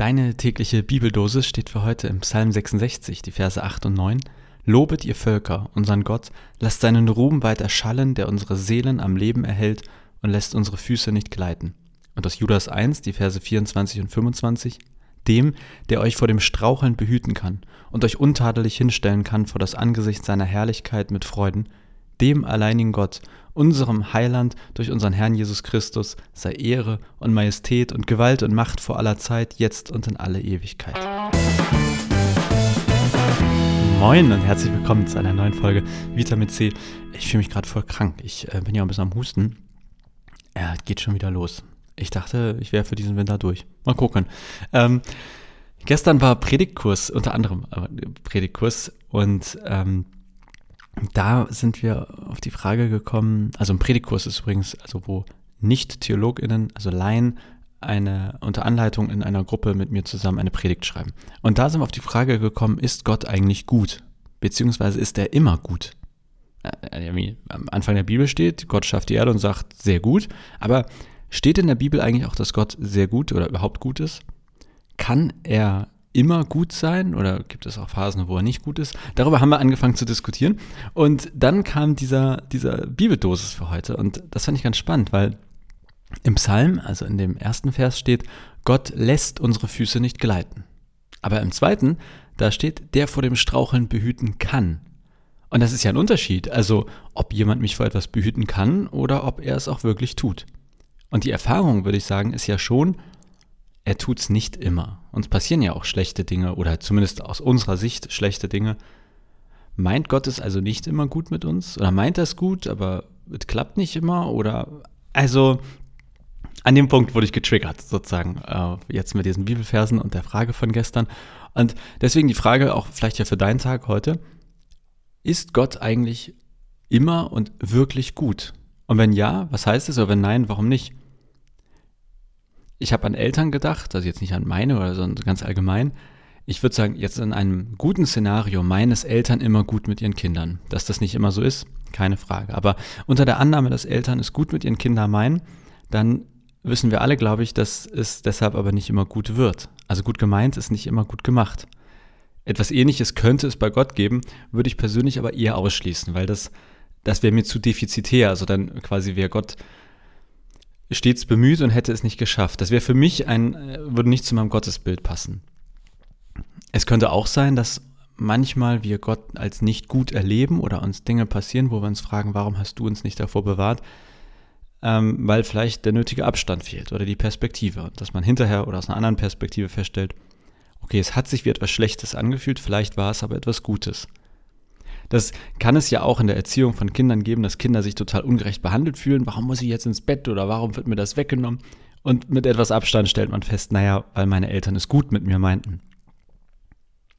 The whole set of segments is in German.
Deine tägliche Bibeldosis steht für heute im Psalm 66, die Verse 8 und 9. Lobet ihr Völker, unseren Gott, lasst seinen Ruhm weit erschallen, der unsere Seelen am Leben erhält und lässt unsere Füße nicht gleiten. Und aus Judas 1, die Verse 24 und 25. Dem, der euch vor dem Straucheln behüten kann und euch untadelig hinstellen kann vor das Angesicht seiner Herrlichkeit mit Freuden, dem alleinigen Gott, unserem Heiland durch unseren Herrn Jesus Christus, sei Ehre und Majestät und Gewalt und Macht vor aller Zeit, jetzt und in alle Ewigkeit. Moin und herzlich willkommen zu einer neuen Folge Vitamin C. Ich fühle mich gerade voll krank. Ich äh, bin ja ein bisschen am Husten. Er geht schon wieder los. Ich dachte, ich wäre für diesen Winter durch. Mal gucken. Ähm, gestern war Predigtkurs, unter anderem äh, Predigtkurs und ähm, da sind wir auf die Frage gekommen, also ein Predikkurs ist übrigens, also wo Nicht-TheologInnen, also Laien, eine unter Anleitung in einer Gruppe mit mir zusammen eine Predigt schreiben. Und da sind wir auf die Frage gekommen, ist Gott eigentlich gut? Beziehungsweise ist er immer gut? Äh, wie am Anfang der Bibel steht, Gott schafft die Erde und sagt, sehr gut. Aber steht in der Bibel eigentlich auch, dass Gott sehr gut oder überhaupt gut ist? Kann er immer gut sein oder gibt es auch Phasen, wo er nicht gut ist? Darüber haben wir angefangen zu diskutieren. Und dann kam dieser, dieser Bibeldosis für heute. Und das fand ich ganz spannend, weil im Psalm, also in dem ersten Vers steht, Gott lässt unsere Füße nicht gleiten. Aber im zweiten, da steht, der vor dem Straucheln behüten kann. Und das ist ja ein Unterschied. Also, ob jemand mich vor etwas behüten kann oder ob er es auch wirklich tut. Und die Erfahrung, würde ich sagen, ist ja schon, er tut es nicht immer. Uns passieren ja auch schlechte Dinge oder zumindest aus unserer Sicht schlechte Dinge. Meint Gott es also nicht immer gut mit uns? Oder meint er es gut, aber es klappt nicht immer? Oder also an dem Punkt wurde ich getriggert, sozusagen, äh, jetzt mit diesen Bibelversen und der Frage von gestern. Und deswegen die Frage auch vielleicht ja für deinen Tag heute. Ist Gott eigentlich immer und wirklich gut? Und wenn ja, was heißt es? Oder wenn nein, warum nicht? Ich habe an Eltern gedacht, also jetzt nicht an meine oder so ganz allgemein. Ich würde sagen, jetzt in einem guten Szenario meines Eltern immer gut mit ihren Kindern. Dass das nicht immer so ist, keine Frage. Aber unter der Annahme, dass Eltern es gut mit ihren Kindern meinen, dann wissen wir alle, glaube ich, dass es deshalb aber nicht immer gut wird. Also gut gemeint ist nicht immer gut gemacht. Etwas ähnliches könnte es bei Gott geben, würde ich persönlich aber eher ausschließen, weil das, das wäre mir zu defizitär. Also dann quasi wäre Gott stets bemüht und hätte es nicht geschafft. Das wäre für mich ein, äh, würde nicht zu meinem Gottesbild passen. Es könnte auch sein, dass manchmal wir Gott als nicht gut erleben oder uns Dinge passieren, wo wir uns fragen, warum hast du uns nicht davor bewahrt? Ähm, weil vielleicht der nötige Abstand fehlt oder die Perspektive. Dass man hinterher oder aus einer anderen Perspektive feststellt, okay, es hat sich wie etwas Schlechtes angefühlt, vielleicht war es aber etwas Gutes. Das kann es ja auch in der Erziehung von Kindern geben, dass Kinder sich total ungerecht behandelt fühlen. Warum muss ich jetzt ins Bett oder warum wird mir das weggenommen? Und mit etwas Abstand stellt man fest, naja, weil meine Eltern es gut mit mir meinten.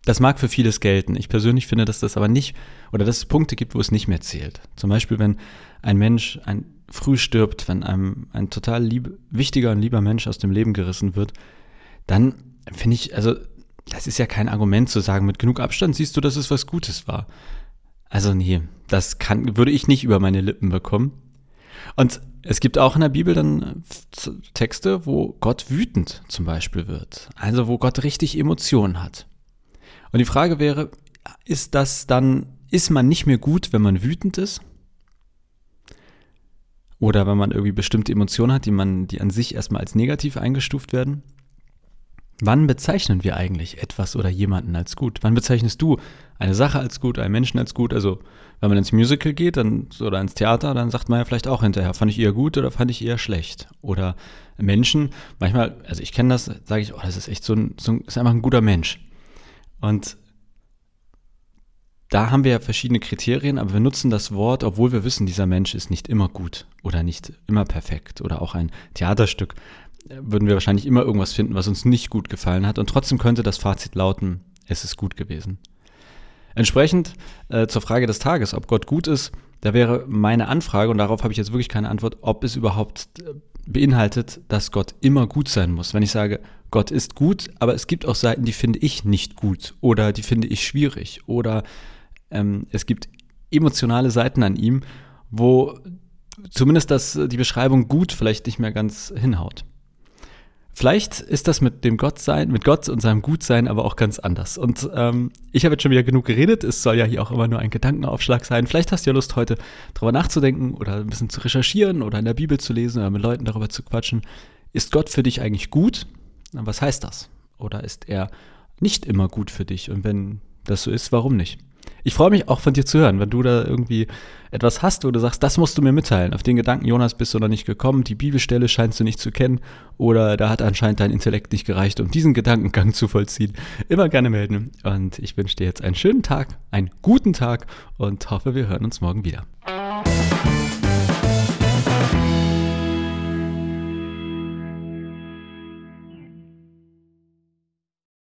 Das mag für vieles gelten. Ich persönlich finde, dass das aber nicht, oder dass es Punkte gibt, wo es nicht mehr zählt. Zum Beispiel, wenn ein Mensch ein, früh stirbt, wenn einem ein total lieb, wichtiger und lieber Mensch aus dem Leben gerissen wird, dann finde ich, also das ist ja kein Argument zu sagen, mit genug Abstand siehst du, dass es was Gutes war. Also nee, das kann, würde ich nicht über meine Lippen bekommen. Und es gibt auch in der Bibel dann Texte, wo Gott wütend zum Beispiel wird. Also wo Gott richtig Emotionen hat. Und die Frage wäre, ist das dann, ist man nicht mehr gut, wenn man wütend ist? Oder wenn man irgendwie bestimmte Emotionen hat, die man, die an sich erstmal als negativ eingestuft werden? Wann bezeichnen wir eigentlich etwas oder jemanden als gut? Wann bezeichnest du eine Sache als gut, einen Menschen als gut? Also, wenn man ins Musical geht dann, oder ins Theater, dann sagt man ja vielleicht auch hinterher, fand ich eher gut oder fand ich eher schlecht? Oder Menschen, manchmal, also ich kenne das, sage ich, oh, das ist echt so ein, so ein, ist einfach ein guter Mensch. Und da haben wir ja verschiedene Kriterien, aber wir nutzen das Wort, obwohl wir wissen, dieser Mensch ist nicht immer gut oder nicht immer perfekt oder auch ein Theaterstück würden wir wahrscheinlich immer irgendwas finden, was uns nicht gut gefallen hat. Und trotzdem könnte das Fazit lauten, es ist gut gewesen. Entsprechend äh, zur Frage des Tages, ob Gott gut ist, da wäre meine Anfrage, und darauf habe ich jetzt wirklich keine Antwort, ob es überhaupt äh, beinhaltet, dass Gott immer gut sein muss. Wenn ich sage, Gott ist gut, aber es gibt auch Seiten, die finde ich nicht gut oder die finde ich schwierig oder ähm, es gibt emotionale Seiten an ihm, wo zumindest das, die Beschreibung gut vielleicht nicht mehr ganz hinhaut. Vielleicht ist das mit dem Gottsein, mit Gott und seinem Gutsein aber auch ganz anders. Und ähm, ich habe jetzt schon wieder genug geredet. Es soll ja hier auch immer nur ein Gedankenaufschlag sein. Vielleicht hast du ja Lust, heute darüber nachzudenken oder ein bisschen zu recherchieren oder in der Bibel zu lesen oder mit Leuten darüber zu quatschen. Ist Gott für dich eigentlich gut? Was heißt das? Oder ist er nicht immer gut für dich? Und wenn das so ist, warum nicht? Ich freue mich auch von dir zu hören, wenn du da irgendwie etwas hast, wo du sagst, das musst du mir mitteilen. Auf den Gedanken, Jonas, bist du noch nicht gekommen, die Bibelstelle scheinst du nicht zu kennen oder da hat anscheinend dein Intellekt nicht gereicht, um diesen Gedankengang zu vollziehen. Immer gerne melden. Und ich wünsche dir jetzt einen schönen Tag, einen guten Tag und hoffe, wir hören uns morgen wieder.